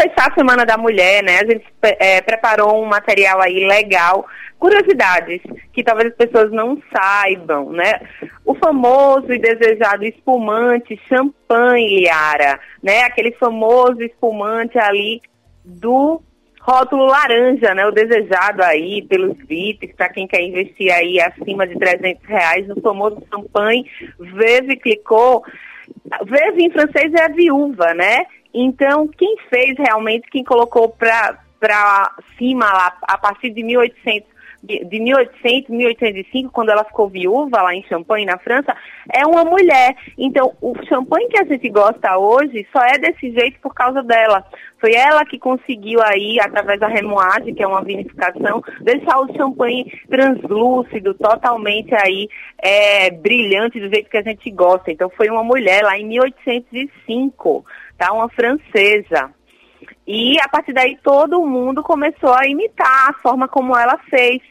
fechar a Semana da Mulher, né, a gente é, preparou um material aí legal, curiosidades que talvez as pessoas não saibam, né? O famoso e desejado espumante champanhe, Yara, né? Aquele famoso espumante ali do rótulo laranja, né? O desejado aí pelos VIPs, para quem quer investir aí acima de 300 reais no famoso champanhe Veuve Clicot. Veuve em francês é a viúva, né? Então, quem fez realmente, quem colocou para cima lá, a partir de 1800 de, de 1800, 1805, quando ela ficou viúva lá em Champagne, na França, é uma mulher. Então, o champanhe que a gente gosta hoje só é desse jeito por causa dela. Foi ela que conseguiu aí, através da remoagem, que é uma vinificação, deixar o champanhe translúcido, totalmente aí é, brilhante do jeito que a gente gosta. Então, foi uma mulher lá em 1805, tá? Uma francesa. E a partir daí todo mundo começou a imitar a forma como ela fez.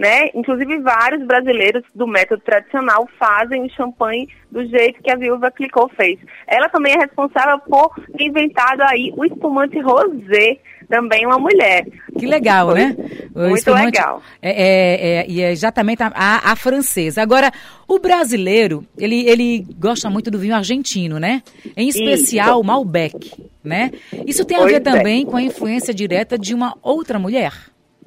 Né? Inclusive vários brasileiros do método tradicional fazem o champanhe do jeito que a viúva Clicou fez. Ela também é responsável por ter inventado aí o espumante rosé, também uma mulher. Que legal, Foi né? O muito legal. É, é, é, e é exatamente a, a, a, francesa. Agora, o brasileiro, ele, ele gosta muito do vinho argentino, né? Em especial o Malbec, né? Isso tem a pois ver é. também com a influência direta de uma outra mulher?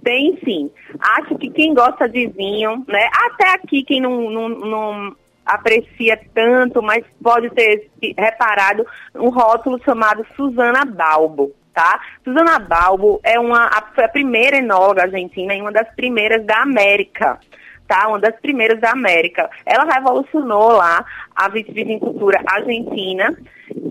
Tem sim. Acho que quem gosta de vinho, né? Até aqui quem não, não, não aprecia tanto, mas pode ter reparado um rótulo chamado Susana Balbo tá? Susana Balbo é uma, a, a primeira enóloga argentina e uma das primeiras da América. Tá, uma das primeiras da América. Ela revolucionou lá a vitivinicultura argentina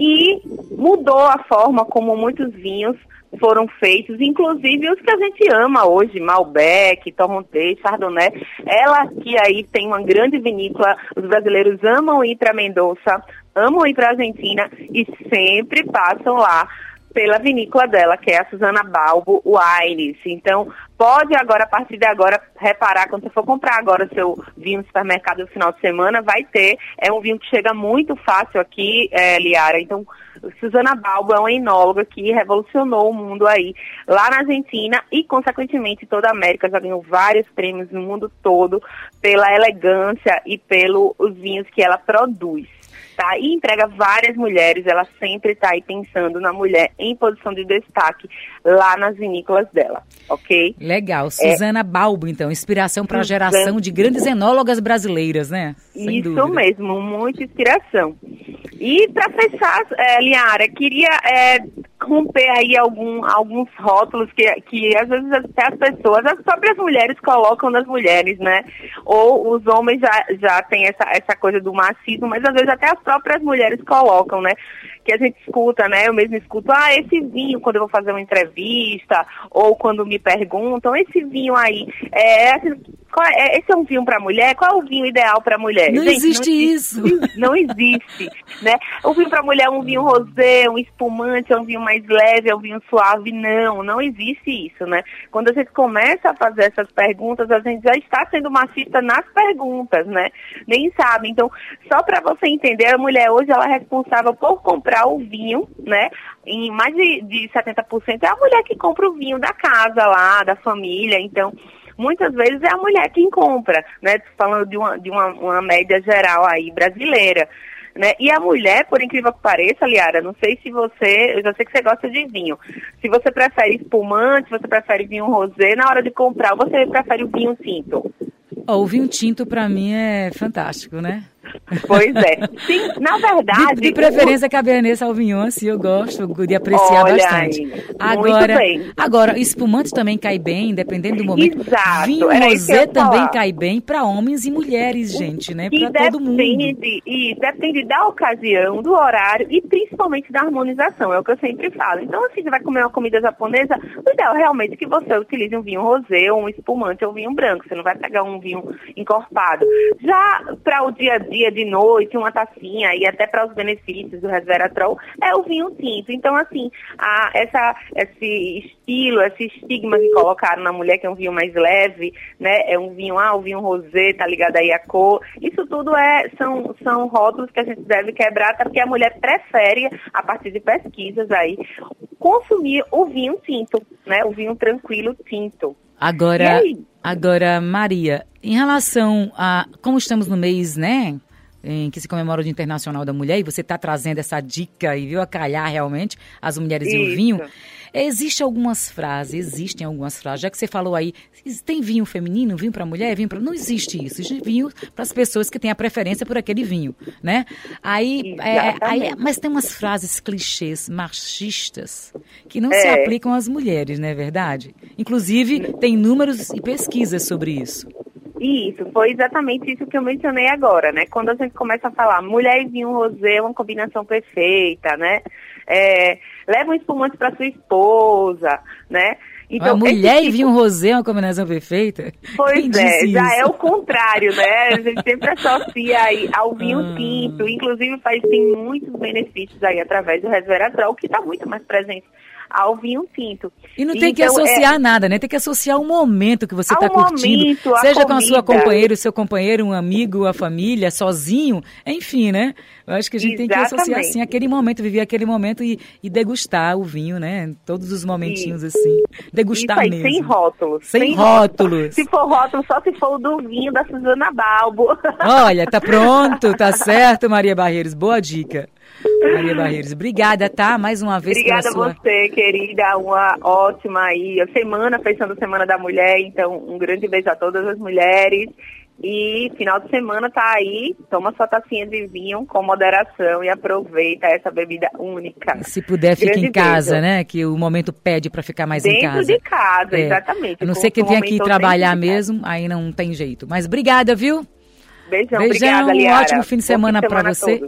e mudou a forma como muitos vinhos foram feitos, inclusive os que a gente ama hoje, Malbec, Torrontés, Chardonnay. Ela que aí tem uma grande vinícola, os brasileiros amam ir para Mendoza, amam ir para Argentina e sempre passam lá pela vinícola dela, que é a Susana Balbo Wines. Então, pode agora, a partir de agora, reparar, quando você for comprar agora seu vinho no supermercado no final de semana, vai ter. É um vinho que chega muito fácil aqui, é, Liara. Então, Susana Balbo é uma enóloga que revolucionou o mundo aí, lá na Argentina e, consequentemente, toda a América. Já ganhou vários prêmios no mundo todo pela elegância e pelos vinhos que ela produz tá? E emprega várias mulheres, ela sempre está aí pensando na mulher em posição de destaque lá nas vinícolas dela, ok? Legal. Suzana é, Balbo, então, inspiração para a geração de grandes enólogas brasileiras, né? Sem Isso dúvida. mesmo, muita inspiração. E para fechar, é, Liara, queria é, romper aí algum, alguns rótulos que, que às vezes até as pessoas, as próprias mulheres colocam nas mulheres, né? Ou os homens já, já têm essa, essa coisa do machismo, mas às vezes até as próprias mulheres colocam, né? Que a gente escuta, né? Eu mesmo escuto, ah, esse vinho, quando eu vou fazer uma entrevista, ou quando me perguntam, esse vinho aí, é, é esse é um vinho para mulher? Qual é o vinho ideal para mulher? Não, gente, existe não isso. Não existe, né? O vinho para mulher é um vinho rosé, um espumante, é um vinho mais leve, é um vinho suave. Não, não existe isso, né? Quando a gente começa a fazer essas perguntas, a gente já está sendo machista nas perguntas, né? Nem sabe. Então, só para você entender, a mulher hoje ela é responsável por comprar o vinho, né? Em mais de, de 70% é a mulher que compra o vinho da casa lá, da família. Então, muitas vezes é a mulher quem compra, né? Falando de uma, de uma, uma média geral aí brasileira. Né? E a mulher, por incrível que pareça, Liara, não sei se você, eu já sei que você gosta de vinho. Se você prefere espumante, se você prefere vinho rosé, na hora de comprar, você prefere o vinho tinto? Oh, o vinho tinto para mim é fantástico, né? Pois é. Sim, na verdade. De, de preferência, o... Cabernet Sauvignon, assim, eu gosto de apreciar Olha bastante. Aí, agora, agora, espumante também cai bem, dependendo do momento. Exato. Vinho rosé também cai bem para homens e mulheres, gente, né? Para todo mundo. E depende da ocasião, do horário e principalmente da harmonização, é o que eu sempre falo. Então, assim, você vai comer uma comida japonesa, o ideal é realmente que você utilize um vinho rosé, ou um espumante, ou um vinho branco. Você não vai pegar um vinho encorpado. Já para o dia a dia, dia, de noite, uma tacinha, e até para os benefícios do resveratrol, é o vinho tinto. Então, assim, a, essa, esse estilo, esse estigma que colocaram na mulher, que é um vinho mais leve, né? É um vinho, ah, o vinho rosé, tá ligado aí a cor. Isso tudo é, são, são rótulos que a gente deve quebrar, até porque a mulher prefere, a partir de pesquisas aí, consumir o vinho tinto, né? O vinho tranquilo tinto. Agora, agora, Maria, em relação a como estamos no mês, né? Em que se comemora o Dia Internacional da Mulher, e você está trazendo essa dica e viu a calhar realmente as mulheres Isso. e o vinho. Existem algumas frases, existem algumas frases, já que você falou aí, tem vinho feminino, vinho para mulher, vinho para. Não existe isso. Existe vinho para as pessoas que têm a preferência por aquele vinho, né? Aí, é, aí, mas tem umas frases clichês, machistas, que não é. se aplicam às mulheres, não é verdade? Inclusive, tem números e pesquisas sobre isso. Isso, foi exatamente isso que eu mencionei agora, né? Quando a gente começa a falar mulher e vinho rosé é uma combinação perfeita, né? É, leva um espumante para sua esposa, né? Então, a mulher tipo... e vinho rosé é uma combinação perfeita? Pois Quem é, já é o contrário, né? A gente sempre associa aí ao vinho ah. tinto, inclusive faz tem muitos benefícios aí através do resveratrol, que está muito mais presente ao vinho tinto. E não tem então, que associar é... nada, né? Tem que associar o momento que você está curtindo. Momento, seja com a sua companheira, o seu companheiro, um amigo, a família, sozinho, enfim, né? Eu acho que a gente Exatamente. tem que associar assim aquele momento, viver aquele momento e, e degustar o vinho, né? Todos os momentinhos Isso. assim. Degustar aí, mesmo. Sem rótulos. Sem, sem rótulos. rótulos. Se for rótulo, só se for o do vinho da Suzana Balbo. Olha, tá pronto, tá certo, Maria Barreiros. Boa dica. Maria Barreiros, obrigada, tá? Mais uma vez Obrigada a sua... você, querida. Uma ótima aí semana, fechando a Semana da Mulher. Então, um grande beijo a todas as mulheres. E final de semana tá aí, toma sua tacinha de vinho com moderação e aproveita essa bebida única. Se puder, fique em casa, beijo. né? Que o momento pede para ficar mais dentro em casa. Dentro de casa, é. exatamente. A não ser que tenha que trabalhar mesmo, aí não tem jeito. Mas obrigada, viu? Beijão, Beijão obrigada, um ótimo fim de semana, semana para você.